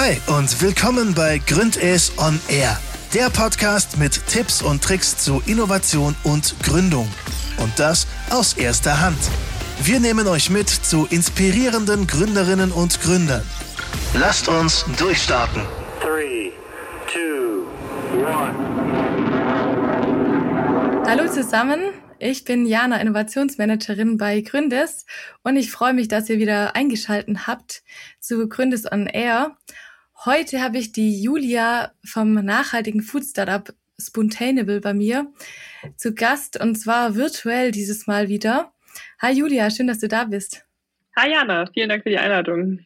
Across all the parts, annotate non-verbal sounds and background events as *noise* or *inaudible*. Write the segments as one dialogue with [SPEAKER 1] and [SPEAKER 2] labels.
[SPEAKER 1] Hi und willkommen bei Gründes on Air, der Podcast mit Tipps und Tricks zu Innovation und Gründung. Und das aus erster Hand. Wir nehmen euch mit zu inspirierenden Gründerinnen und Gründern. Lasst uns durchstarten. 3, 2,
[SPEAKER 2] 1. Hallo zusammen, ich bin Jana, Innovationsmanagerin bei Gründes und ich freue mich, dass ihr wieder eingeschaltet habt zu Gründes on Air. Heute habe ich die Julia vom nachhaltigen Food Startup Spontaneable bei mir zu Gast und zwar virtuell dieses Mal wieder. Hi Julia, schön, dass du da bist.
[SPEAKER 3] Hi Jana, vielen Dank für die Einladung.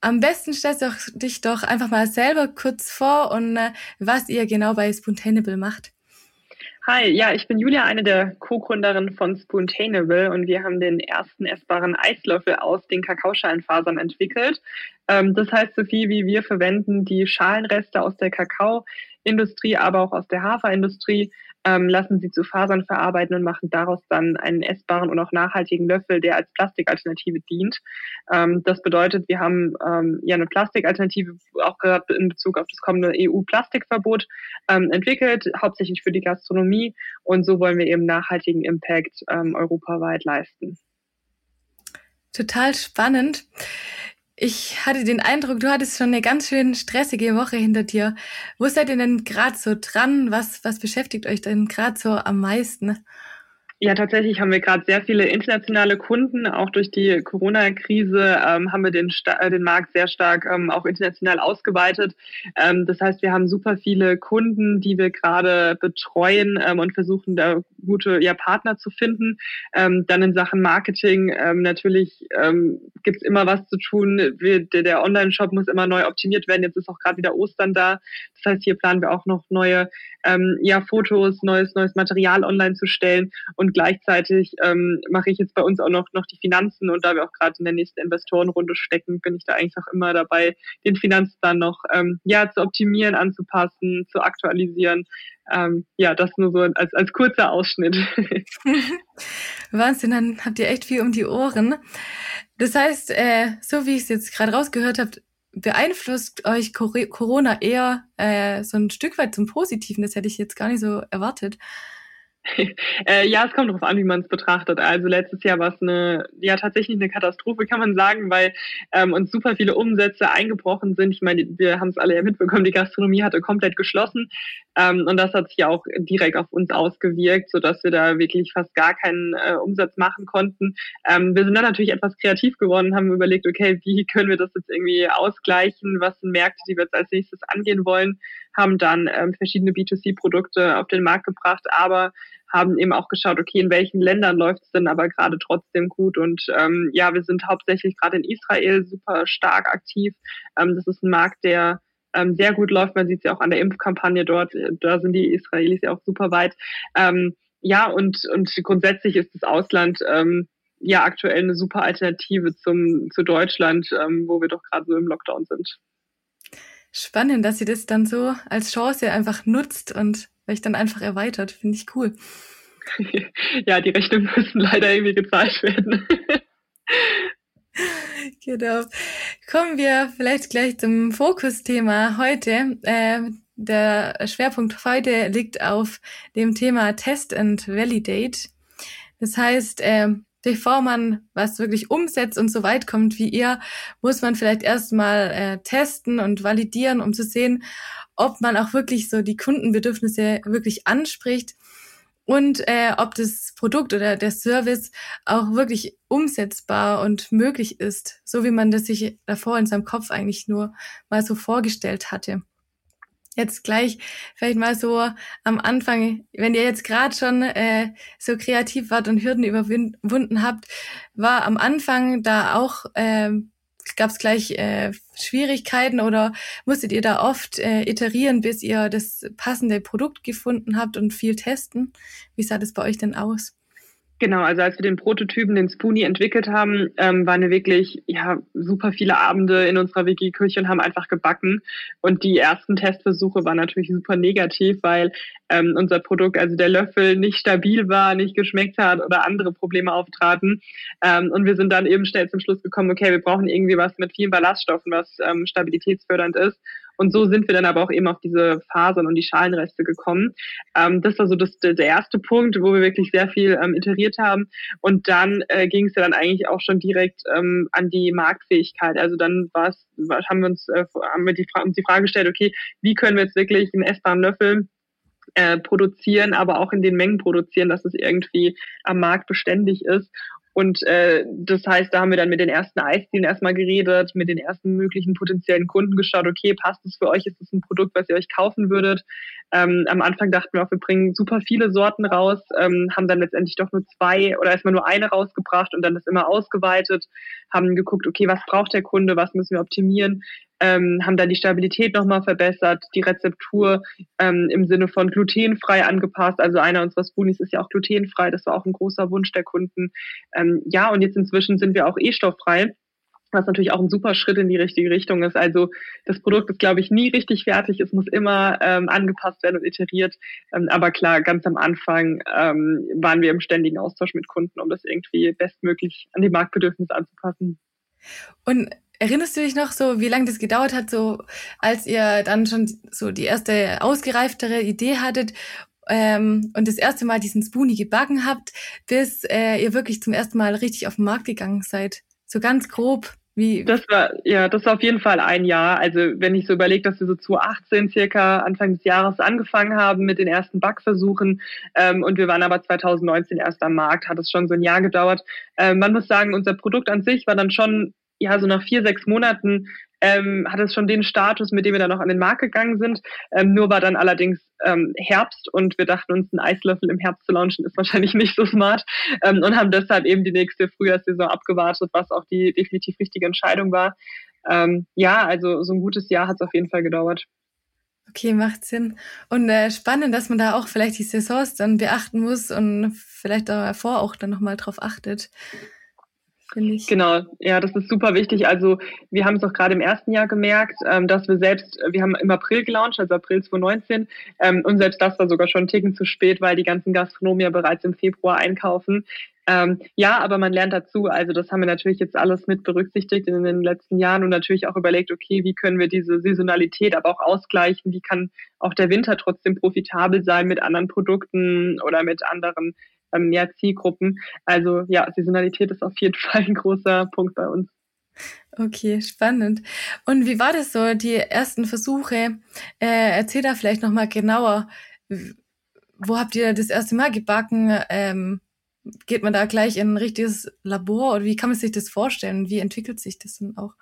[SPEAKER 2] Am besten stellst du dich doch einfach mal selber kurz vor und äh, was ihr genau bei Spontaneable macht.
[SPEAKER 3] Hi, ja, ich bin Julia, eine der Co-Gründerinnen von Spoontainable und wir haben den ersten essbaren Eislöffel aus den Kakaoschalenfasern entwickelt. Ähm, das heißt, so viel wie wir verwenden die Schalenreste aus der Kakaoindustrie, aber auch aus der Haferindustrie ähm, lassen sie zu Fasern verarbeiten und machen daraus dann einen essbaren und auch nachhaltigen Löffel, der als Plastikalternative dient. Ähm, das bedeutet, wir haben ähm, ja eine Plastikalternative auch gerade in Bezug auf das kommende EU-Plastikverbot ähm, entwickelt, hauptsächlich für die Gastronomie. Und so wollen wir eben nachhaltigen Impact ähm, europaweit leisten.
[SPEAKER 2] Total spannend. Ich hatte den Eindruck, du hattest schon eine ganz schön stressige Woche hinter dir. Wo seid ihr denn gerade so dran? Was, was beschäftigt euch denn gerade so am meisten?
[SPEAKER 3] Ja, tatsächlich haben wir gerade sehr viele internationale Kunden. Auch durch die Corona-Krise ähm, haben wir den, äh, den Markt sehr stark ähm, auch international ausgeweitet. Ähm, das heißt, wir haben super viele Kunden, die wir gerade betreuen ähm, und versuchen, da gute ja, Partner zu finden. Ähm, dann in Sachen Marketing ähm, natürlich ähm, gibt es immer was zu tun. Wir, der, der Online-Shop muss immer neu optimiert werden. Jetzt ist auch gerade wieder Ostern da. Das heißt, hier planen wir auch noch neue ähm, ja, Fotos, neues, neues Material online zu stellen. Und gleichzeitig ähm, mache ich jetzt bei uns auch noch, noch die Finanzen. Und da wir auch gerade in der nächsten Investorenrunde stecken, bin ich da eigentlich auch immer dabei, den Finanzplan noch ähm, ja, zu optimieren, anzupassen, zu aktualisieren. Ähm, ja, das nur so als, als kurzer Ausschnitt. *laughs*
[SPEAKER 2] Wahnsinn, dann habt ihr echt viel um die Ohren. Das heißt, äh, so wie ich es jetzt gerade rausgehört habe, beeinflusst euch Corona eher äh, so ein Stück weit zum Positiven? Das hätte ich jetzt gar nicht so erwartet. *laughs*
[SPEAKER 3] äh, ja, es kommt darauf an, wie man es betrachtet. Also letztes Jahr war es eine, ja tatsächlich eine Katastrophe, kann man sagen, weil ähm, uns super viele Umsätze eingebrochen sind. Ich meine, wir haben es alle ja mitbekommen, die Gastronomie hatte komplett geschlossen ähm, und das hat sich ja auch direkt auf uns ausgewirkt, sodass wir da wirklich fast gar keinen äh, Umsatz machen konnten. Ähm, wir sind dann natürlich etwas kreativ geworden, haben überlegt, okay, wie *laughs* können wir das jetzt irgendwie ausgleichen? Was sind Märkte, die wir jetzt als nächstes angehen wollen? Haben dann ähm, verschiedene B2C-Produkte auf den Markt gebracht, aber haben eben auch geschaut, okay, in welchen Ländern läuft es denn aber gerade trotzdem gut. Und ähm, ja, wir sind hauptsächlich gerade in Israel super stark aktiv. Ähm, das ist ein Markt, der ähm, sehr gut läuft. Man sieht es ja auch an der Impfkampagne dort. Da sind die Israelis ja auch super weit. Ähm, ja, und, und grundsätzlich ist das Ausland ähm, ja aktuell eine super Alternative zum, zu Deutschland, ähm, wo wir doch gerade so im Lockdown sind.
[SPEAKER 2] Spannend, dass ihr das dann so als Chance einfach nutzt und euch dann einfach erweitert. Finde ich cool. *laughs*
[SPEAKER 3] ja, die Rechte müssen *laughs* leider irgendwie gezahlt werden. *laughs* *laughs*
[SPEAKER 2] genau. Kommen wir vielleicht gleich zum Fokusthema heute. Äh, der Schwerpunkt heute liegt auf dem Thema Test and Validate. Das heißt, äh, bevor man was wirklich umsetzt und so weit kommt wie ihr, muss man vielleicht erstmal äh, testen und validieren, um zu sehen, ob man auch wirklich so die Kundenbedürfnisse wirklich anspricht und äh, ob das Produkt oder der Service auch wirklich umsetzbar und möglich ist, so wie man das sich davor in seinem Kopf eigentlich nur mal so vorgestellt hatte. Jetzt gleich vielleicht mal so am Anfang, wenn ihr jetzt gerade schon äh, so kreativ wart und Hürden überwunden habt, war am Anfang da auch äh, gab es gleich äh, Schwierigkeiten oder musstet ihr da oft äh, iterieren, bis ihr das passende Produkt gefunden habt und viel testen? Wie sah das bei euch denn aus?
[SPEAKER 3] Genau, also als wir den Prototypen, den Spoonie entwickelt haben, ähm, waren wir wirklich ja super viele Abende in unserer WG-Küche und haben einfach gebacken. Und die ersten Testversuche waren natürlich super negativ, weil ähm, unser Produkt, also der Löffel, nicht stabil war, nicht geschmeckt hat oder andere Probleme auftraten. Ähm, und wir sind dann eben schnell zum Schluss gekommen, okay, wir brauchen irgendwie was mit vielen Ballaststoffen, was ähm, stabilitätsfördernd ist. Und so sind wir dann aber auch eben auf diese Fasern und die Schalenreste gekommen. Ähm, das war so das, der erste Punkt, wo wir wirklich sehr viel ähm, iteriert haben. Und dann äh, ging es ja dann eigentlich auch schon direkt ähm, an die Marktfähigkeit. Also dann war's, haben wir uns äh, haben wir die, uns die Frage gestellt, okay, wie können wir jetzt wirklich einen essbaren Löffel äh, produzieren, aber auch in den Mengen produzieren, dass es irgendwie am Markt beständig ist. Und äh, das heißt, da haben wir dann mit den ersten Eisdielen erstmal geredet, mit den ersten möglichen potenziellen Kunden geschaut, okay, passt es für euch, ist das ein Produkt, was ihr euch kaufen würdet? Ähm, am Anfang dachten wir auch, wir bringen super viele Sorten raus, ähm, haben dann letztendlich doch nur zwei oder erstmal nur eine rausgebracht und dann das immer ausgeweitet, haben geguckt, okay, was braucht der Kunde, was müssen wir optimieren, ähm, haben dann die Stabilität nochmal verbessert, die Rezeptur ähm, im Sinne von glutenfrei angepasst. Also einer unserer Spoonies ist ja auch glutenfrei, das war auch ein großer Wunsch der Kunden. Ähm, ja, und jetzt inzwischen sind wir auch E-stofffrei was natürlich auch ein super Schritt in die richtige Richtung ist. Also das Produkt ist, glaube ich, nie richtig fertig. Es muss immer ähm, angepasst werden und iteriert. Ähm, aber klar, ganz am Anfang ähm, waren wir im ständigen Austausch mit Kunden, um das irgendwie bestmöglich an die Marktbedürfnisse anzupassen.
[SPEAKER 2] Und Erinnerst du dich noch so, wie lange das gedauert hat, so als ihr dann schon so die erste ausgereiftere Idee hattet ähm, und das erste Mal diesen Spoonie gebacken habt, bis äh, ihr wirklich zum ersten Mal richtig auf den Markt gegangen seid? So ganz grob. Wie?
[SPEAKER 3] Das war, ja, das war auf jeden Fall ein Jahr. Also wenn ich so überlege, dass wir so 2018 circa Anfang des Jahres angefangen haben mit den ersten Backversuchen ähm, und wir waren aber 2019 erst am Markt, hat es schon so ein Jahr gedauert. Ähm, man muss sagen, unser Produkt an sich war dann schon ja, so nach vier, sechs Monaten ähm, hat es schon den Status, mit dem wir dann noch an den Markt gegangen sind. Ähm, nur war dann allerdings ähm, Herbst und wir dachten uns, einen Eislöffel im Herbst zu launchen ist wahrscheinlich *laughs* nicht so smart ähm, und haben deshalb eben die nächste Frühjahrssaison abgewartet, was auch die definitiv richtige Entscheidung war. Ähm, ja, also so ein gutes Jahr hat es auf jeden Fall gedauert.
[SPEAKER 2] Okay, macht Sinn. Und äh, spannend, dass man da auch vielleicht die Saisons dann beachten muss und vielleicht davor auch dann nochmal drauf achtet
[SPEAKER 3] finde ich. Genau, ja, das ist super wichtig. Also wir haben es auch gerade im ersten Jahr gemerkt, ähm, dass wir selbst, wir haben im April gelauncht, also April 2019, ähm, und selbst das war sogar schon ein Ticken zu spät, weil die ganzen Gastronomen ja bereits im Februar einkaufen. Ähm, ja, aber man lernt dazu. Also das haben wir natürlich jetzt alles mit berücksichtigt in den letzten Jahren und natürlich auch überlegt, okay, wie können wir diese Saisonalität aber auch ausgleichen? Wie kann auch der Winter trotzdem profitabel sein mit anderen Produkten oder mit anderen ähm, ja, Zielgruppen. Also ja, Saisonalität ist auf jeden *laughs* Fall ein großer Punkt bei uns.
[SPEAKER 2] Okay, spannend. Und wie war das so, die ersten Versuche? Äh, erzähl da vielleicht nochmal genauer. Wo habt ihr das erste Mal gebacken? Ähm, geht man da gleich in ein richtiges Labor oder wie kann man sich das vorstellen? Wie entwickelt sich das dann auch?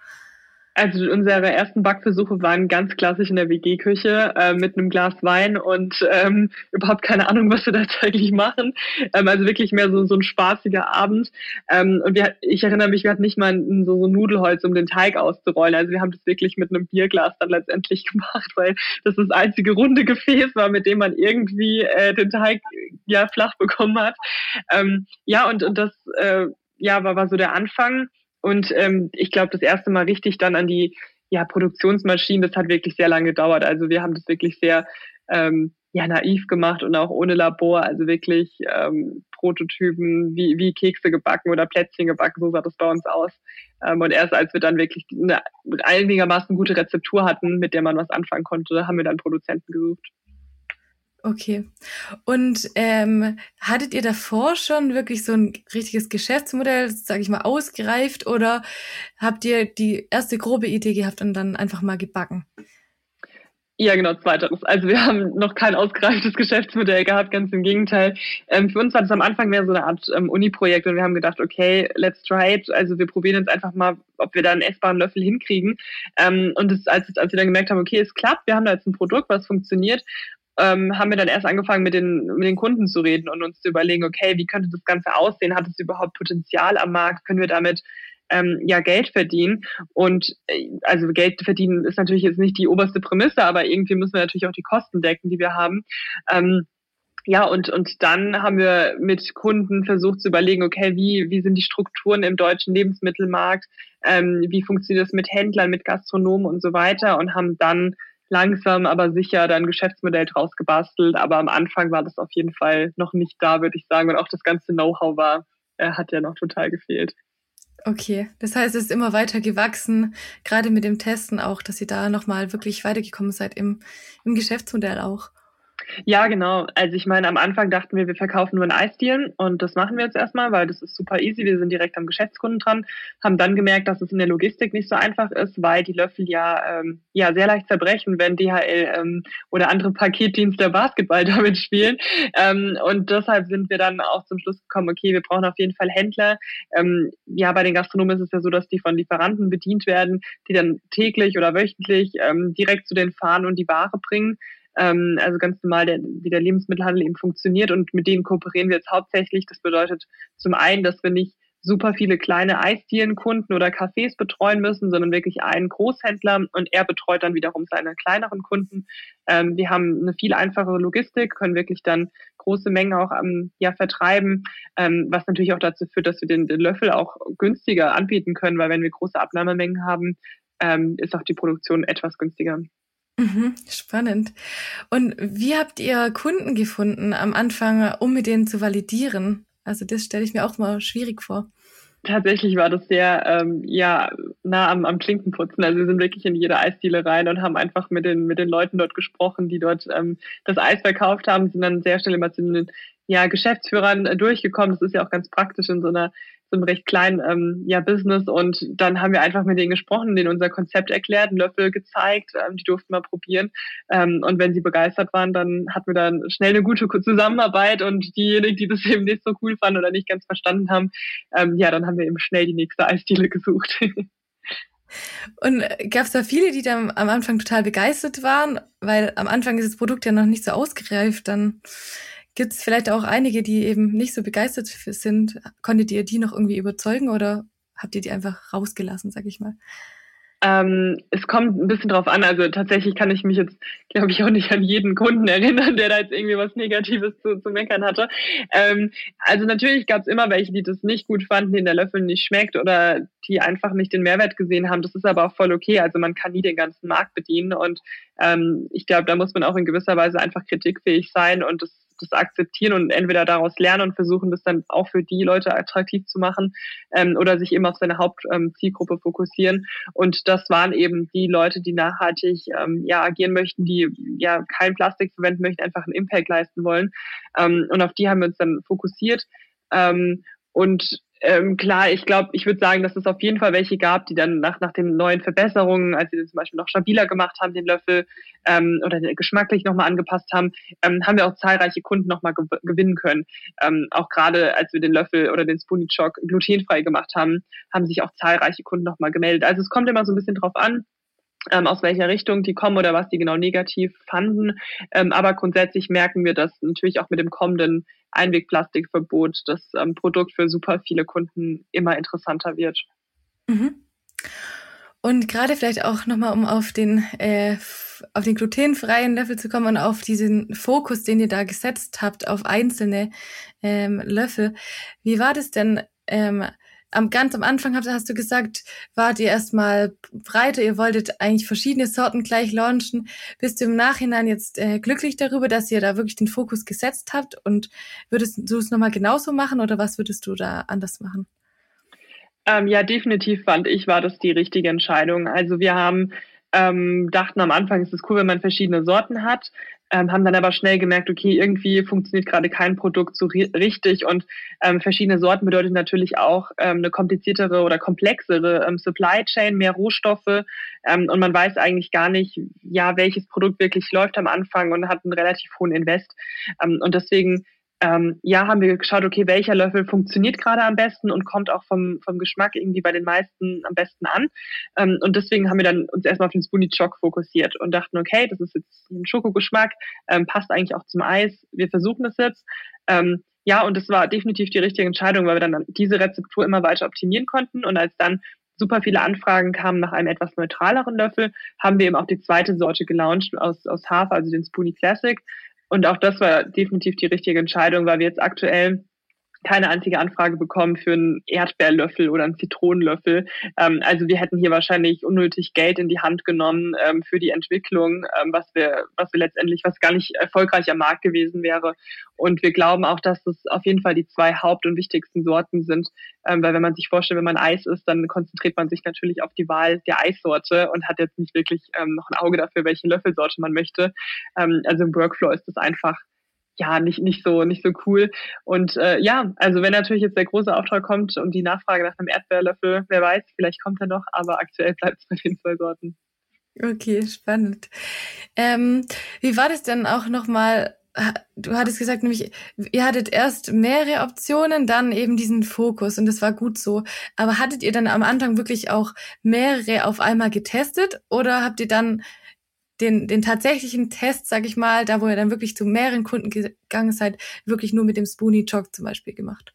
[SPEAKER 3] Also unsere ersten Backversuche waren ganz klassisch in der WG-Küche äh, mit einem Glas Wein und ähm, überhaupt keine Ahnung, was wir da täglich machen. Ähm, also wirklich mehr so, so ein spaßiger Abend. Ähm, und wir, ich erinnere mich, wir hatten nicht mal ein, so, so Nudelholz, um den Teig auszurollen. Also wir haben das wirklich mit einem Bierglas dann letztendlich *laughs* gemacht, weil das das einzige runde Gefäß war, mit dem man irgendwie äh, den Teig ja flach bekommen hat. Ähm, ja, und, und das äh, ja, war, war so der Anfang. Und ähm, ich glaube, das erste Mal richtig dann an die ja, Produktionsmaschinen, das hat wirklich sehr lange gedauert. Also wir haben das wirklich sehr ähm, ja, naiv gemacht und auch ohne Labor, also wirklich ähm, Prototypen wie, wie Kekse gebacken oder Plätzchen gebacken, so sah das bei uns aus. Ähm, und erst als wir dann wirklich eine einigermaßen gute Rezeptur hatten, mit der man was anfangen konnte, haben wir dann Produzenten gesucht.
[SPEAKER 2] Okay. Und ähm, hattet ihr davor schon wirklich so ein richtiges Geschäftsmodell, sage ich mal, ausgereift oder habt ihr die erste grobe Idee gehabt und dann einfach mal gebacken?
[SPEAKER 3] Ja, genau, zweiteres. Also wir haben noch kein ausgereiftes Geschäftsmodell gehabt, ganz im Gegenteil. Ähm, für uns war das am Anfang mehr so eine Art ähm, Uni-Projekt und wir haben gedacht, okay, let's try it. Also wir probieren jetzt einfach mal, ob wir da einen essbaren Löffel hinkriegen. Ähm, und das, als, als wir dann gemerkt haben, okay, es klappt, wir haben da jetzt ein Produkt, was funktioniert, ähm, haben wir dann erst angefangen, mit den, mit den Kunden zu reden und uns zu überlegen, okay, wie könnte das Ganze aussehen? Hat es überhaupt Potenzial am Markt? Können wir damit ähm, ja Geld verdienen? Und äh, also Geld verdienen ist natürlich jetzt nicht die oberste Prämisse, aber irgendwie müssen wir natürlich auch die Kosten decken, die wir haben. Ähm, ja, und, und dann haben wir mit Kunden versucht zu überlegen, okay, wie, wie sind die Strukturen im deutschen Lebensmittelmarkt, ähm, wie funktioniert das mit Händlern, mit Gastronomen und so weiter und haben dann langsam, aber sicher dann Geschäftsmodell draus gebastelt. Aber am Anfang war das auf jeden Fall noch nicht da, würde ich sagen. Und auch das ganze Know-how war, äh, hat ja noch total gefehlt.
[SPEAKER 2] Okay, das heißt, es ist immer weiter gewachsen, gerade mit dem Testen auch, dass ihr da nochmal wirklich weitergekommen seid im, im Geschäftsmodell auch.
[SPEAKER 3] Ja, genau. Also ich meine, am Anfang dachten wir, wir verkaufen nur in Eisdielen und das machen wir jetzt erstmal, weil das ist super easy. Wir sind direkt am Geschäftskunden dran, haben dann gemerkt, dass es in der Logistik nicht so einfach ist, weil die Löffel ja, ähm, ja sehr leicht zerbrechen, wenn DHL ähm, oder andere Paketdienste Basketball *laughs* damit spielen. Ähm, und deshalb sind wir dann auch zum Schluss gekommen, okay, wir brauchen auf jeden Fall Händler. Ähm, ja, bei den Gastronomen ist es ja so, dass die von Lieferanten bedient werden, die dann täglich oder wöchentlich ähm, direkt zu den fahren und die Ware bringen ähm, also ganz normal, der, wie der Lebensmittelhandel eben funktioniert. Und mit denen kooperieren wir jetzt hauptsächlich. Das bedeutet zum einen, dass wir nicht super viele kleine Eisdielenkunden oder Cafés betreuen müssen, sondern wirklich einen Großhändler und er betreut dann wiederum seine kleineren Kunden. Ähm, wir haben eine viel einfachere Logistik, können wirklich dann große Mengen auch ähm, ja, vertreiben, ähm, was natürlich auch dazu führt, dass wir den, den, Löffel auch günstiger anbieten können, weil wenn wir große Abnahmemengen haben, ähm, ist auch die Produktion etwas günstiger.
[SPEAKER 2] Mhm, spannend. Und wie habt ihr Kunden gefunden am Anfang, um mit denen zu validieren? Also das stelle ich mir auch mal schwierig vor.
[SPEAKER 3] Tatsächlich war das sehr ähm, ja nah am, am Klinkenputzen. Also wir sind wirklich in jede Eisdiele rein und haben einfach mit den mit den Leuten dort gesprochen, die dort ähm, das Eis verkauft haben, sind dann sehr schnell immer zu den ja, Geschäftsführern äh, durchgekommen. Das ist ja auch ganz praktisch in so einer einem recht kleinen ähm, ja, Business und dann haben wir einfach mit denen gesprochen, denen unser Konzept erklärt, einen Löffel gezeigt, ähm, die durften mal probieren ähm, und wenn sie begeistert waren, dann hatten wir dann schnell eine gute Zusammenarbeit und diejenigen, die das *laughs* eben nicht so cool fanden oder nicht ganz verstanden haben, ähm, ja, dann haben wir eben schnell die nächste Eisdiele gesucht. *laughs*
[SPEAKER 2] Und gab es da viele, die dann am Anfang total begeistert waren? Weil am Anfang ist das Produkt ja noch nicht so ausgereift. Dann Gibt es vielleicht auch einige, die eben nicht so begeistert sind? Konntet ihr die noch irgendwie überzeugen oder habt ihr die einfach rausgelassen, sag ich mal?
[SPEAKER 3] Ähm, es kommt ein bisschen drauf an. Also tatsächlich kann ich mich jetzt, glaube ich, auch nicht an jeden Kunden erinnern, der da jetzt irgendwie was Negatives zu, zu meckern hatte. Ähm, also natürlich gab es immer welche, die das nicht gut fanden, denen der Löffel nicht schmeckt oder die einfach nicht den Mehrwert gesehen haben. Das ist aber auch voll okay. Also man kann nie den ganzen Markt bedienen und ähm, ich glaube, da muss man auch in gewisser Weise einfach kritikfähig sein und das das akzeptieren und entweder daraus lernen und versuchen, das dann auch für die Leute attraktiv zu machen ähm, oder sich eben auf seine Hauptzielgruppe ähm, fokussieren. Und das waren eben die Leute, die nachhaltig ähm, ja agieren möchten, die ja kein Plastik verwenden möchten, einfach einen Impact leisten wollen. Ähm, und auf die haben wir uns dann fokussiert. Ähm, und ähm, klar, ich glaube, ich würde sagen, dass es auf jeden Fall welche gab, die dann nach, nach den neuen Verbesserungen, als sie den zum Beispiel noch stabiler gemacht haben, den Löffel ähm, oder geschmacklich nochmal angepasst haben, ähm, haben wir auch zahlreiche Kunden nochmal gew gewinnen können. Ähm, auch gerade als wir den Löffel oder den Spoonie Choc glutenfrei gemacht haben, haben sich auch zahlreiche Kunden nochmal gemeldet. Also es kommt immer so ein bisschen drauf an, ähm, aus welcher Richtung die kommen oder was die genau negativ fanden. Ähm, aber grundsätzlich merken wir, dass natürlich auch mit dem kommenden Einwegplastikverbot das ähm, Produkt für super viele Kunden immer interessanter wird.
[SPEAKER 2] Mhm. Und gerade vielleicht auch nochmal, um auf den, äh, auf den glutenfreien Löffel zu kommen und auf diesen Fokus, den ihr da gesetzt habt, auf einzelne ähm, Löffel. Wie war das denn? Ähm, am ganz am Anfang hast, du gesagt, wart ihr erstmal breiter, ihr wolltet eigentlich verschiedene Sorten gleich launchen. Bist du im Nachhinein jetzt äh, glücklich darüber, dass ihr da wirklich den Fokus gesetzt habt und würdest du es nochmal genauso machen oder was würdest du da anders machen?
[SPEAKER 3] Ähm, ja, definitiv fand ich, war das die richtige Entscheidung. Also wir haben ähm, dachten am Anfang ist es cool, wenn man verschiedene Sorten hat, ähm, haben dann aber schnell gemerkt, okay, irgendwie funktioniert gerade kein Produkt so ri richtig. Und ähm, verschiedene Sorten bedeutet natürlich auch ähm, eine kompliziertere oder komplexere ähm, Supply Chain, mehr Rohstoffe. Ähm, und man weiß eigentlich gar nicht, ja, welches Produkt wirklich läuft am Anfang und hat einen relativ hohen Invest. Ähm, und deswegen ähm, ja, haben wir geschaut, okay, welcher Löffel funktioniert gerade am besten und kommt auch vom, vom Geschmack irgendwie bei den meisten am besten an. Ähm, und deswegen haben wir dann uns erstmal auf den Spoonie Choc fokussiert und dachten, okay, das ist jetzt ein Schokogeschmack, ähm, passt eigentlich auch zum Eis. Wir versuchen das jetzt. Ähm, ja, und das war definitiv die richtige Entscheidung, weil wir dann diese Rezeptur immer weiter optimieren konnten. Und als dann super viele Anfragen kamen nach einem etwas neutraleren Löffel, haben wir eben auch die zweite Sorte gelauncht aus, aus Hafer, also den Spoonie Classic und auch das war definitiv die richtige Entscheidung, weil wir jetzt aktuell keine einzige Anfrage bekommen für einen Erdbeerlöffel oder einen Zitronenlöffel. Ähm, also wir hätten hier wahrscheinlich unnötig Geld in die Hand genommen ähm, für die Entwicklung, ähm, was wir, was wir letztendlich, was gar nicht erfolgreich am Markt gewesen wäre. Und wir glauben auch, dass es auf jeden Fall die zwei Haupt- und wichtigsten Sorten sind, ähm, weil wenn man sich vorstellt, wenn man Eis isst, dann konzentriert man sich natürlich auf die Wahl der Eissorte und hat jetzt nicht wirklich ähm, noch ein Auge dafür, welche Löffelsorte man möchte. Ähm, also im Workflow ist es einfach ja nicht nicht so nicht so cool. Und äh, ja also wenn natürlich jetzt der große Auftrag kommt und die Nachfrage nach einem Erdbeerlöffel wer weiß vielleicht kommt er noch aber aktuell *laughs* bleibt es bei den zwei Sorten.
[SPEAKER 2] Okay spannend. Ähm, wie war das denn auch noch mal du hattest gesagt nämlich ihr hattet erst mehrere Optionen dann eben diesen Fokus und das war gut so. Aber hattet ihr dann am Anfang wirklich auch mehrere auf einmal getestet oder habt ihr dann den, den tatsächlichen Test, sag ich mal, da wo ihr dann wirklich zu mehreren Kunden gegangen seid, wirklich nur mit dem Spoonie Chalk zum Beispiel gemacht?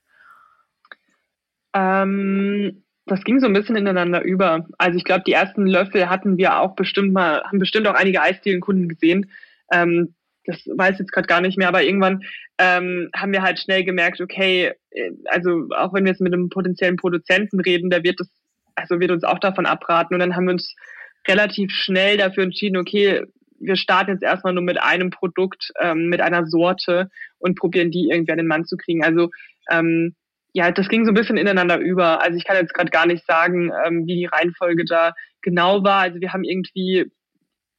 [SPEAKER 3] Ähm, das ging so ein bisschen ineinander über. Also ich glaube, die ersten Löffel hatten wir auch bestimmt mal, haben bestimmt auch einige Eisdielenkunden gesehen. Ähm, das weiß ich jetzt gerade gar nicht mehr, aber irgendwann ähm, haben wir halt schnell gemerkt, okay, äh, also auch wenn wir jetzt mit einem potenziellen Produzenten reden, der wird das, also wird uns auch davon abraten. Und dann haben wir uns relativ schnell dafür entschieden, okay, wir starten jetzt erstmal nur mit einem Produkt, ähm, mit einer Sorte und probieren die irgendwie an den Mann zu kriegen. Also ähm, ja, das ging so ein bisschen ineinander über. Also ich kann jetzt gerade gar nicht sagen, ähm, wie die Reihenfolge da genau war. Also wir haben irgendwie,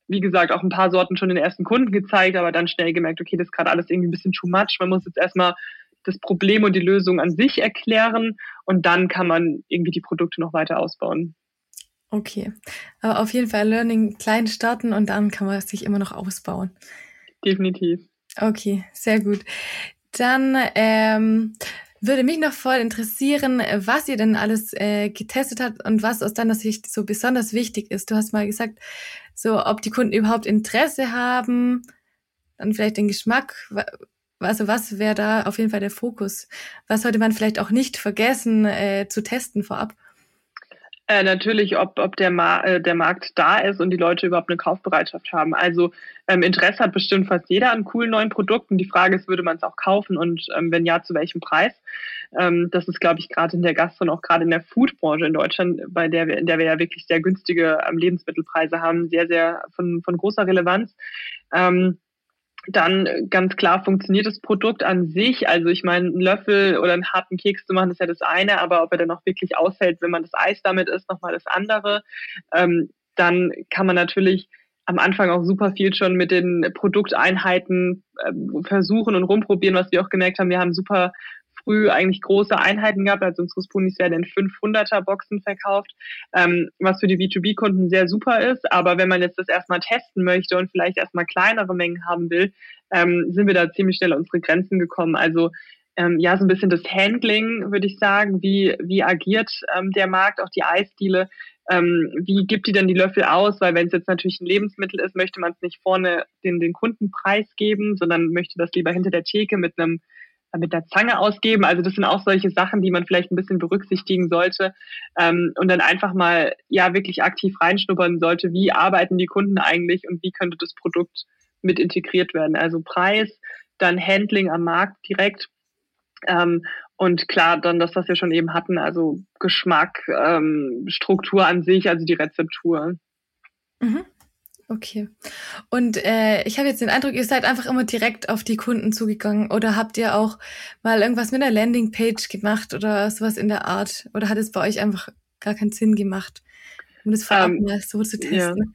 [SPEAKER 3] wie gesagt, auch ein paar Sorten schon den ersten Kunden gezeigt, aber dann schnell gemerkt, okay, das ist gerade alles irgendwie ein bisschen too much. Man muss jetzt erstmal das Problem und die Lösung an sich erklären und dann kann man irgendwie die Produkte noch weiter ausbauen.
[SPEAKER 2] Okay, aber auf jeden Fall Learning klein starten und dann kann man sich immer noch ausbauen.
[SPEAKER 3] Definitiv.
[SPEAKER 2] Okay, sehr gut. Dann ähm, würde mich noch voll interessieren, was ihr denn alles äh, getestet habt und was aus deiner Sicht so besonders wichtig ist. Du hast mal gesagt, so ob die Kunden überhaupt Interesse haben, dann vielleicht den Geschmack. Also was wäre da auf jeden Fall der Fokus? Was sollte man vielleicht auch nicht vergessen äh, zu testen vorab?
[SPEAKER 3] Äh, natürlich, ob, ob der, Ma äh, der Markt da ist und die Leute überhaupt eine Kaufbereitschaft haben. Also ähm, Interesse hat bestimmt fast jeder an coolen neuen Produkten. Die Frage ist, würde man es auch kaufen und ähm, wenn ja, zu welchem Preis? Ähm, das ist, glaube ich, gerade in der Gast- und auch gerade in der Foodbranche in Deutschland, bei der wir, in der wir ja wirklich sehr günstige ähm, Lebensmittelpreise haben, sehr, sehr von, von großer Relevanz. Ähm, dann ganz klar funktioniert das Produkt an sich. Also ich meine, einen Löffel oder einen harten Keks zu machen, ist ja das eine, aber ob er dann auch wirklich aushält, wenn man das Eis damit isst, nochmal das andere. Ähm, dann kann man natürlich am Anfang auch super viel schon mit den Produkteinheiten äh, versuchen und rumprobieren, was wir auch gemerkt haben. Wir haben super früh eigentlich große Einheiten gehabt. Also unsere Spoonies werden in 500er Boxen verkauft, ähm, was für die B2B-Kunden sehr super ist. Aber wenn man jetzt das erstmal testen möchte und vielleicht erstmal kleinere Mengen haben will, ähm, sind wir da ziemlich schnell an unsere Grenzen gekommen. Also ähm, ja, so ein bisschen das Handling, würde ich sagen. Wie, wie agiert ähm, der Markt, auch die Eisdiele? Ähm, wie gibt die denn die Löffel aus? Weil wenn es jetzt natürlich ein Lebensmittel ist, möchte man es nicht vorne den, den Kunden preisgeben, sondern möchte das lieber hinter der Theke mit einem mit der Zange ausgeben. Also das sind auch solche Sachen, die man vielleicht ein bisschen berücksichtigen sollte ähm, und dann einfach mal ja wirklich aktiv reinschnuppern sollte. Wie arbeiten die Kunden eigentlich und wie könnte das Produkt mit integriert werden? Also Preis, dann Handling am Markt direkt ähm, und klar dann das, was wir schon eben hatten, also Geschmack, ähm, Struktur an sich, also die Rezeptur.
[SPEAKER 2] Mhm. Okay. Und äh, ich habe jetzt den Eindruck, ihr seid einfach immer direkt auf die Kunden zugegangen oder habt ihr auch mal irgendwas mit einer Landingpage gemacht oder sowas in der Art? Oder hat es bei euch einfach gar keinen Sinn gemacht? um das vorab ähm, mal so zu testen?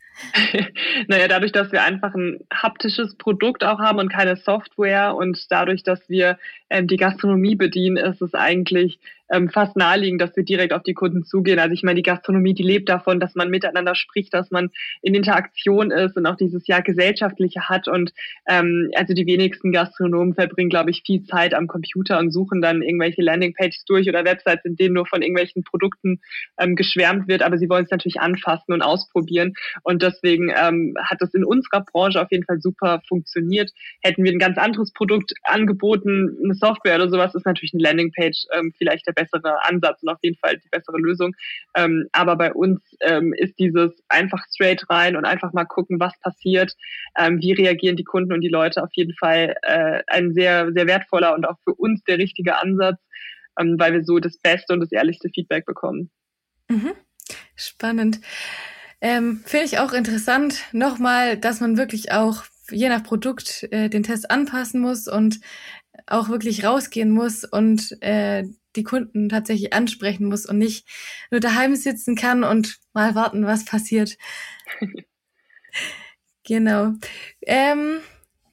[SPEAKER 3] Ja. *laughs* naja, dadurch, dass wir einfach ein haptisches Produkt auch haben und keine Software und dadurch, dass wir ähm, die Gastronomie bedienen, ist es eigentlich ähm, fast naheliegend, dass wir direkt auf die Kunden zugehen. Also ich meine, die Gastronomie, die lebt davon, dass man miteinander spricht, dass man in Interaktion ist und auch dieses Jahr gesellschaftliche hat. Und ähm, also die wenigsten Gastronomen verbringen, glaube ich, viel Zeit am Computer und suchen dann irgendwelche Landingpages durch oder Websites, in denen nur von irgendwelchen Produkten ähm, geschwärmt wird. Aber sie wollen es natürlich anfassen und ausprobieren. Und deswegen ähm, hat das in unserer Branche auf jeden Fall super funktioniert. Hätten wir ein ganz anderes Produkt angeboten, eine Software oder sowas, ist natürlich eine Landingpage ähm, vielleicht der bessere Ansatz und auf jeden Fall die bessere Lösung. Ähm, aber bei uns ähm, ist dieses einfach straight rein und einfach mal gucken, was passiert, ähm, wie reagieren die Kunden und die Leute auf jeden Fall äh, ein sehr, sehr wertvoller und auch für uns der richtige Ansatz, ähm, weil wir so das beste und das ehrlichste Feedback bekommen.
[SPEAKER 2] Mhm. Spannend. Ähm, Finde ich auch interessant, nochmal, dass man wirklich auch je nach Produkt äh, den Test anpassen muss und auch wirklich rausgehen muss und äh, die Kunden tatsächlich ansprechen muss und nicht nur daheim sitzen kann und mal warten, was passiert. *laughs* genau. Ähm,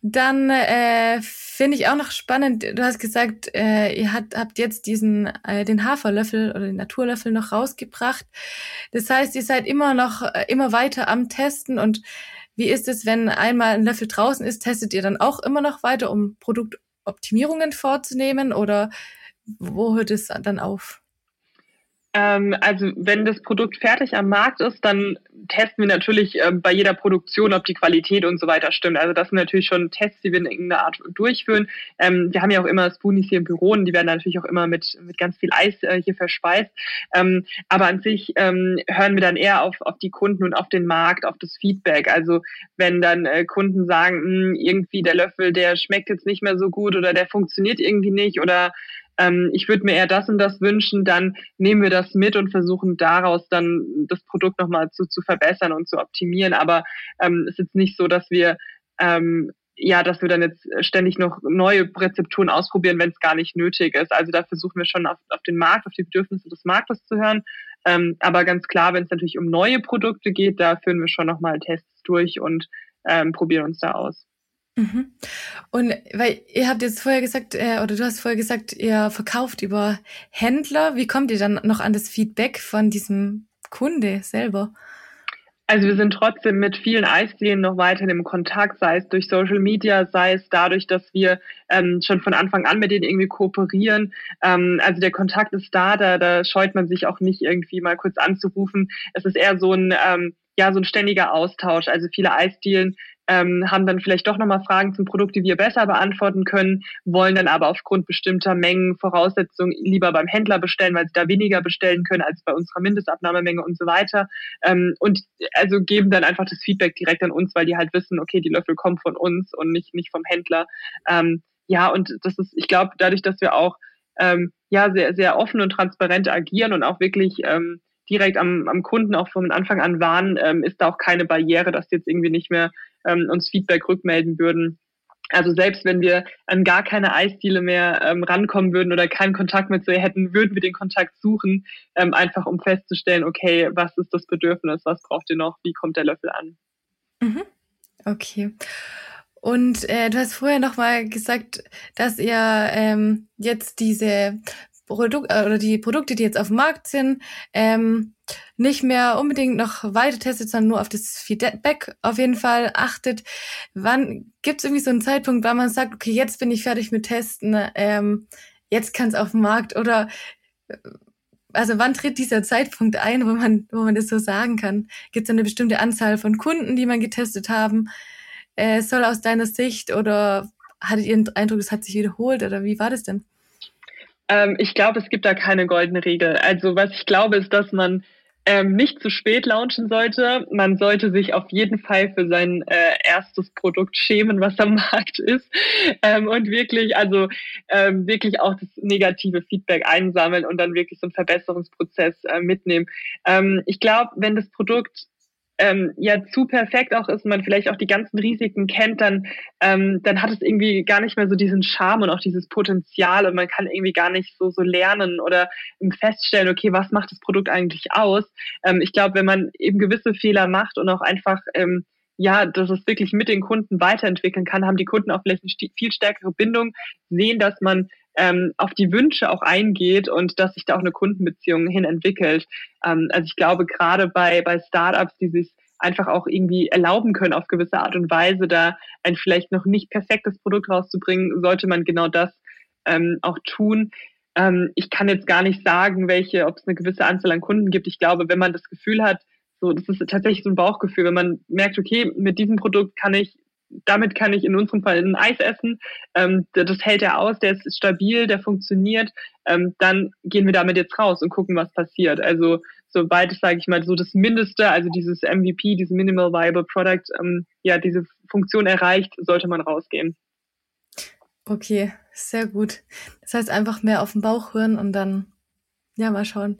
[SPEAKER 2] dann äh, finde ich auch noch spannend, du hast gesagt, äh, ihr hat, habt jetzt diesen äh, den Haferlöffel oder den Naturlöffel noch rausgebracht. Das heißt, ihr seid immer noch äh, immer weiter am Testen und wie ist es, wenn einmal ein Löffel draußen ist, testet ihr dann auch immer noch weiter, um Produktoptimierungen vorzunehmen oder wo hört es dann auf?
[SPEAKER 3] Ähm, also wenn das Produkt fertig am Markt ist, dann testen wir natürlich äh, bei jeder Produktion, ob die Qualität und so weiter stimmt. Also das sind natürlich schon Tests, die wir in irgendeiner Art durchführen. Ähm, wir haben ja auch immer Spoonies hier im Büro und die werden natürlich auch immer mit, mit ganz viel Eis äh, hier verspeist. Ähm, aber an sich ähm, hören wir dann eher auf, auf die Kunden und auf den Markt, auf das Feedback. Also wenn dann äh, Kunden sagen, hm, irgendwie der Löffel, der schmeckt jetzt nicht mehr so gut oder der funktioniert irgendwie nicht oder ähm, ich würde mir eher das und das wünschen, dann nehmen wir das mit und versuchen daraus dann das Produkt nochmal zu, zu verbessern und zu optimieren. Aber ähm, es ist jetzt nicht so, dass wir ähm, ja, dass wir dann jetzt ständig noch neue Rezepturen ausprobieren, wenn es gar nicht nötig ist. Also da versuchen wir schon auf, auf den Markt, auf die Bedürfnisse des Marktes zu hören. Ähm, aber ganz klar, wenn es natürlich um neue Produkte geht, da führen wir schon nochmal Tests durch und ähm, probieren uns da aus.
[SPEAKER 2] Mhm. Und weil ihr habt jetzt vorher gesagt, äh, oder du hast vorher gesagt, ihr verkauft über Händler. Wie kommt ihr dann noch an das Feedback von diesem Kunde selber?
[SPEAKER 3] Also wir sind trotzdem mit vielen Eisdielen noch weiterhin im Kontakt, sei es durch Social Media, sei es dadurch, dass wir ähm, schon von Anfang an mit denen irgendwie kooperieren. Ähm, also der Kontakt ist da, da, da scheut man sich auch nicht irgendwie mal kurz anzurufen. Es ist eher so ein ähm, ja so ein ständiger Austausch. Also viele Eisdielen ähm, haben dann vielleicht doch nochmal Fragen zum Produkt, die wir besser beantworten können, wollen dann aber aufgrund bestimmter Mengen, Voraussetzungen lieber beim Händler bestellen, weil sie da weniger bestellen können als bei unserer Mindestabnahmemenge und so weiter. Ähm, und also geben dann einfach das Feedback direkt an uns, weil die halt wissen, okay, die Löffel kommen von uns und nicht, nicht vom Händler. Ähm, ja, und das ist, ich glaube, dadurch, dass wir auch ähm, ja sehr, sehr offen und transparent agieren und auch wirklich ähm, direkt am, am Kunden auch von Anfang an waren, ähm, ist da auch keine Barriere, dass jetzt irgendwie nicht mehr ähm, uns Feedback rückmelden würden. Also selbst wenn wir an gar keine Eisdiele mehr ähm, rankommen würden oder keinen Kontakt mit so hätten, würden wir den Kontakt suchen, ähm, einfach um festzustellen, okay, was ist das Bedürfnis, was braucht ihr noch, wie kommt der Löffel an.
[SPEAKER 2] Mhm. Okay. Und äh, du hast vorher noch mal gesagt, dass ihr ähm, jetzt diese Produkt äh, oder die Produkte, die jetzt auf dem Markt sind, ähm, nicht mehr unbedingt noch weiter testet, sondern nur auf das Feedback auf jeden Fall achtet. Wann gibt es irgendwie so einen Zeitpunkt, wann man sagt, okay, jetzt bin ich fertig mit Testen, ähm, jetzt kann es auf den Markt oder äh, also wann tritt dieser Zeitpunkt ein, wo man, wo man das so sagen kann? Gibt es eine bestimmte Anzahl von Kunden, die man getestet haben äh, soll aus deiner Sicht oder hattet ihr den Eindruck, es hat sich wiederholt oder wie war das denn?
[SPEAKER 3] Ähm, ich glaube, es gibt da keine goldene Regel. Also was ich glaube, ist, dass man ähm, nicht zu spät launchen sollte. Man sollte sich auf jeden Fall für sein äh, erstes Produkt schämen, was am *laughs* Markt ist ähm, und wirklich, also ähm, wirklich auch das negative Feedback einsammeln und dann wirklich so einen Verbesserungsprozess äh, mitnehmen. Ähm, ich glaube, wenn das Produkt ähm, ja zu perfekt auch ist und man vielleicht auch die ganzen Risiken kennt, dann, ähm, dann hat es irgendwie gar nicht mehr so diesen Charme und auch dieses Potenzial und man kann irgendwie gar nicht so, so lernen oder feststellen, okay, was macht das Produkt eigentlich aus? Ähm, ich glaube, wenn man eben gewisse Fehler macht und auch einfach ähm, ja, dass es wirklich mit den Kunden weiterentwickeln kann, haben die Kunden auch vielleicht eine viel stärkere Bindung, sehen, dass man ähm, auf die Wünsche auch eingeht und dass sich da auch eine Kundenbeziehung hin entwickelt. Ähm, also ich glaube, gerade bei, bei Startups, die sich einfach auch irgendwie erlauben können, auf gewisse Art und Weise da ein vielleicht noch nicht perfektes Produkt rauszubringen, sollte man genau das ähm, auch tun. Ähm, ich kann jetzt gar nicht sagen, welche, ob es eine gewisse Anzahl an Kunden gibt. Ich glaube, wenn man das Gefühl hat, so, das ist tatsächlich so ein Bauchgefühl, wenn man merkt, okay, mit diesem Produkt kann ich damit kann ich in unserem Fall ein Eis essen. Ähm, das hält er aus, der ist stabil, der funktioniert. Ähm, dann gehen wir damit jetzt raus und gucken, was passiert. Also sobald es, sage ich mal, so das Mindeste, also dieses MVP, dieses Minimal Viable Product, ähm, ja, diese Funktion erreicht, sollte man rausgehen.
[SPEAKER 2] Okay, sehr gut. Das heißt einfach mehr auf den Bauch hören und dann, ja, mal schauen.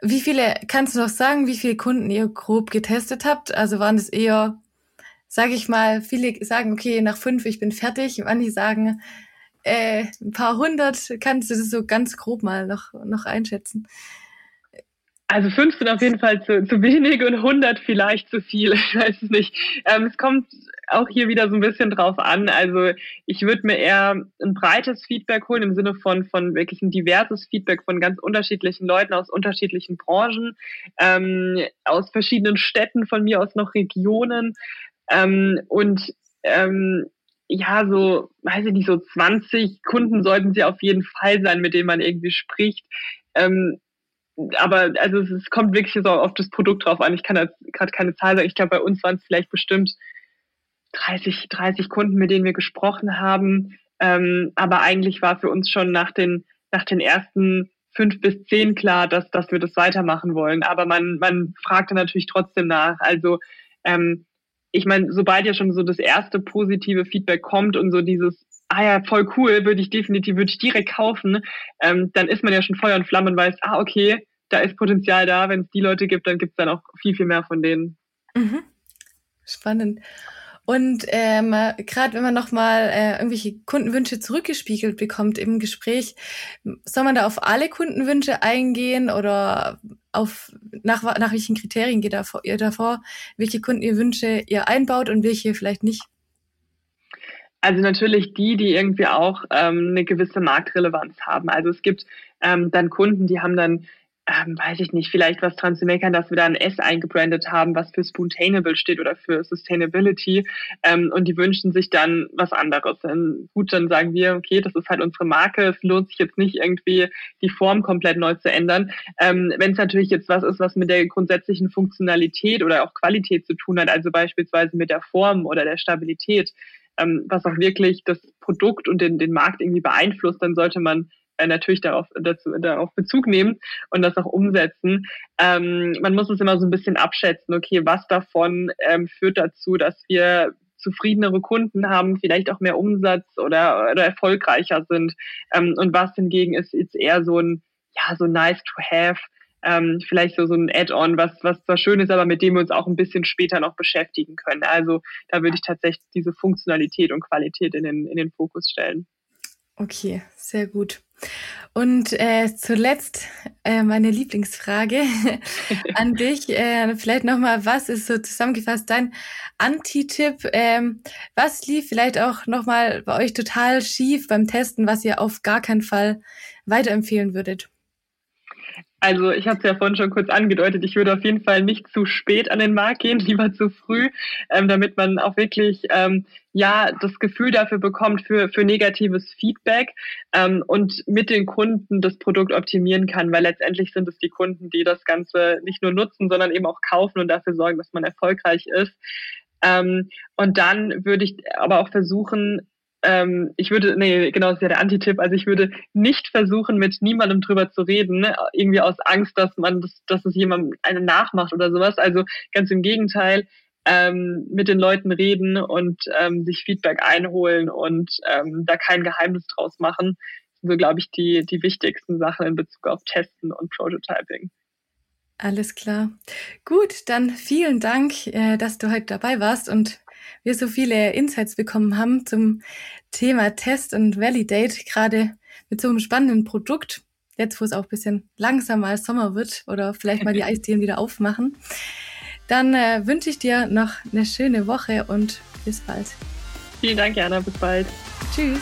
[SPEAKER 2] Wie viele, kannst du noch sagen, wie viele Kunden ihr grob getestet habt? Also waren das eher, sage ich mal, viele sagen, okay, nach fünf, ich bin fertig. Manche sagen, äh, ein paar hundert. Kannst du das so ganz grob mal noch, noch einschätzen?
[SPEAKER 3] Also fünf sind auf jeden Fall zu, zu wenig und 100 vielleicht zu viel. *laughs* Ich weiß es nicht. Ähm, es kommt auch hier wieder so ein bisschen drauf an. Also ich würde mir eher ein breites Feedback holen im Sinne von, von wirklich ein diverses Feedback von ganz unterschiedlichen Leuten aus unterschiedlichen Branchen, ähm, aus verschiedenen Städten, von mir aus noch Regionen. Ähm, und ähm, ja, so, weiß ich nicht, so 20 Kunden sollten sie auf jeden Fall sein, mit denen man irgendwie spricht. Ähm, aber also es, kommt wirklich so auf das Produkt drauf an. Ich kann jetzt gerade keine Zahl sagen. Ich glaube, bei uns waren es vielleicht bestimmt 30, 30 Kunden, mit denen wir gesprochen haben. Ähm, aber eigentlich war für uns schon nach den, nach den ersten fünf bis zehn klar, dass, dass wir das weitermachen wollen. Aber man, man fragte natürlich trotzdem nach. Also ähm, ich meine, sobald ja schon so das erste positive Feedback kommt und so dieses, ah ja, voll cool, würde ich definitiv, würde ich direkt kaufen, ähm, dann ist man ja schon Feuer und Flamme und weiß, ah, okay, da ist Potenzial da. Wenn es die Leute gibt, dann gibt es dann auch viel, viel mehr von denen.
[SPEAKER 2] Mhm. Spannend. Und ähm, gerade wenn man nochmal äh, irgendwelche Kundenwünsche zurückgespiegelt bekommt im Gespräch, soll man da auf alle Kundenwünsche eingehen oder auf nach, nach welchen Kriterien geht ihr davor, welche Kundenwünsche ihr einbaut und welche vielleicht nicht?
[SPEAKER 3] Also natürlich die, die irgendwie auch ähm, eine gewisse Marktrelevanz haben. Also es gibt ähm, dann Kunden, die haben dann ähm, weiß ich nicht, vielleicht was dran zu meckern, dass wir da ein S eingebrandet haben, was für Spontaneable steht oder für Sustainability. Ähm, und die wünschen sich dann was anderes. Und gut, dann sagen wir, okay, das ist halt unsere Marke. Es lohnt sich jetzt nicht irgendwie die Form komplett neu zu ändern. Ähm, Wenn es natürlich jetzt was ist, was mit der grundsätzlichen Funktionalität oder auch Qualität zu tun hat, also beispielsweise mit der Form oder der Stabilität, ähm, was auch wirklich das Produkt und den, den Markt irgendwie beeinflusst, dann sollte man äh, natürlich darauf, dazu, darauf Bezug nehmen und das auch umsetzen. Ähm, man muss es immer so ein bisschen abschätzen, okay, was davon ähm, führt dazu, dass wir zufriedenere Kunden haben, vielleicht auch mehr Umsatz oder, oder erfolgreicher sind. Ähm, und was hingegen ist jetzt eher so ein, ja, so nice to have, ähm, vielleicht so, so ein Add-on, was, was zwar schön ist, aber mit dem wir uns auch ein bisschen später noch beschäftigen können. Also da würde ich tatsächlich diese Funktionalität und Qualität in den, in den Fokus stellen.
[SPEAKER 2] Okay, sehr gut. Und äh, zuletzt äh, meine Lieblingsfrage *laughs* an dich. Äh, vielleicht nochmal, was ist so zusammengefasst dein Anti-Tipp? Ähm, was lief vielleicht auch nochmal bei euch total schief beim Testen, was ihr auf gar keinen Fall weiterempfehlen würdet?
[SPEAKER 3] Also ich habe es ja vorhin schon kurz angedeutet, ich würde auf jeden Fall nicht zu spät an den Markt gehen, *laughs* lieber zu früh, ähm, damit man auch wirklich ähm, ja das Gefühl dafür bekommt für, für negatives Feedback ähm, und mit den Kunden das Produkt optimieren kann, weil letztendlich sind es die Kunden, die das Ganze nicht nur nutzen, sondern eben auch kaufen und dafür sorgen, dass man erfolgreich ist. Ähm, und dann würde ich aber auch versuchen, ähm, ich würde, nee, genau, das ist ja der Antitipp. Also ich würde nicht versuchen, mit niemandem drüber zu reden, ne? irgendwie aus Angst, dass man, das, dass es jemand eine nachmacht oder sowas. Also ganz im Gegenteil, ähm, mit den Leuten reden und ähm, sich Feedback einholen und ähm, da kein Geheimnis draus machen. Das sind so, glaube ich, die, die wichtigsten Sachen in Bezug auf Testen und Prototyping.
[SPEAKER 2] Alles klar. Gut, dann vielen Dank, äh, dass du heute dabei warst und wir so viele Insights bekommen haben zum Thema Test und Validate, gerade mit so einem spannenden Produkt. Jetzt, wo es auch ein bisschen langsamer als Sommer wird oder vielleicht mal die *laughs* Eisdielen wieder aufmachen. Dann äh, wünsche ich dir noch eine schöne Woche und bis bald.
[SPEAKER 3] Vielen Dank, Jana. Bis bald.
[SPEAKER 2] Tschüss.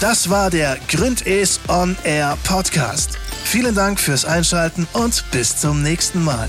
[SPEAKER 1] Das war der Gründes On Air Podcast. Vielen Dank fürs Einschalten und bis zum nächsten Mal.